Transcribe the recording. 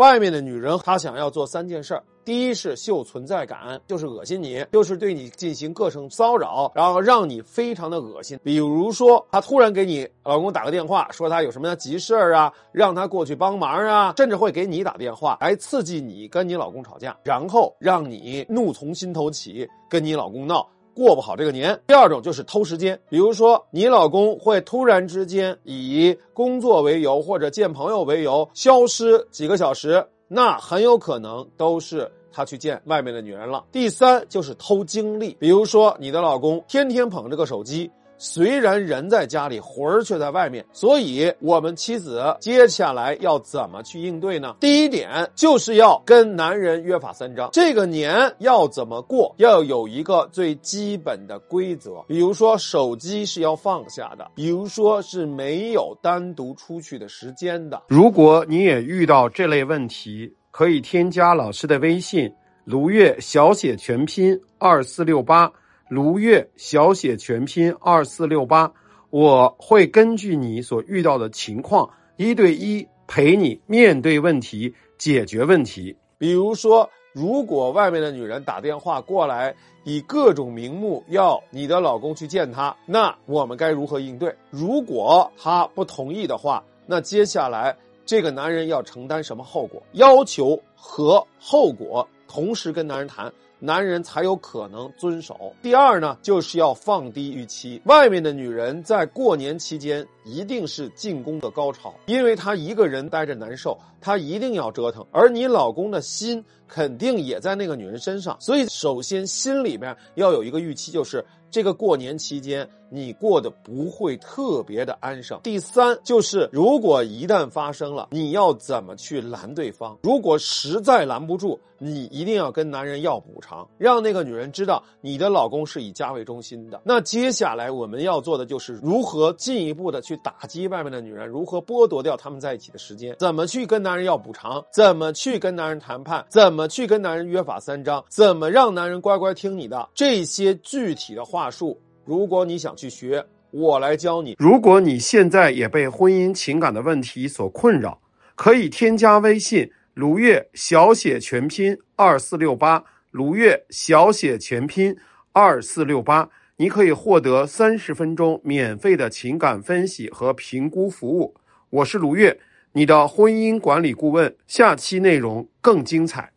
外面的女人她想要做三件事儿。第一是秀存在感，就是恶心你，就是对你进行各种骚扰，然后让你非常的恶心。比如说，她突然给你老公打个电话，说她有什么急事儿啊，让他过去帮忙啊，甚至会给你打电话来刺激你跟你老公吵架，然后让你怒从心头起，跟你老公闹。过不好这个年。第二种就是偷时间，比如说你老公会突然之间以工作为由或者见朋友为由消失几个小时，那很有可能都是他去见外面的女人了。第三就是偷精力，比如说你的老公天天捧着个手机。虽然人在家里，魂儿却在外面，所以我们妻子接下来要怎么去应对呢？第一点就是要跟男人约法三章，这个年要怎么过，要有一个最基本的规则。比如说手机是要放下的，比如说是没有单独出去的时间的。如果你也遇到这类问题，可以添加老师的微信：卢月小写全拼二四六八。卢月小写全拼二四六八，我会根据你所遇到的情况，一对一陪你面对问题，解决问题。比如说，如果外面的女人打电话过来，以各种名目要你的老公去见她，那我们该如何应对？如果他不同意的话，那接下来这个男人要承担什么后果？要求和后果同时跟男人谈。男人才有可能遵守。第二呢，就是要放低预期。外面的女人在过年期间一定是进攻的高潮，因为她一个人待着难受，她一定要折腾，而你老公的心肯定也在那个女人身上。所以，首先心里边要有一个预期，就是这个过年期间你过得不会特别的安生。第三，就是如果一旦发生了，你要怎么去拦对方？如果实在拦不住，你一定要跟男人要补偿，让那个女人知道你的老公是以家为中心的。那接下来我们要做的就是如何进一步的去打击外面的女人，如何剥夺掉他们在一起的时间，怎么去跟男人要补偿，怎么去跟男人谈判，怎么去跟男人约法三章，怎么让男人乖乖听你的这些具体的话术。如果你想去学，我来教你。如果你现在也被婚姻情感的问题所困扰，可以添加微信。卢月小写全拼二四六八，卢月小写全拼二四六八，你可以获得三十分钟免费的情感分析和评估服务。我是卢月，你的婚姻管理顾问。下期内容更精彩。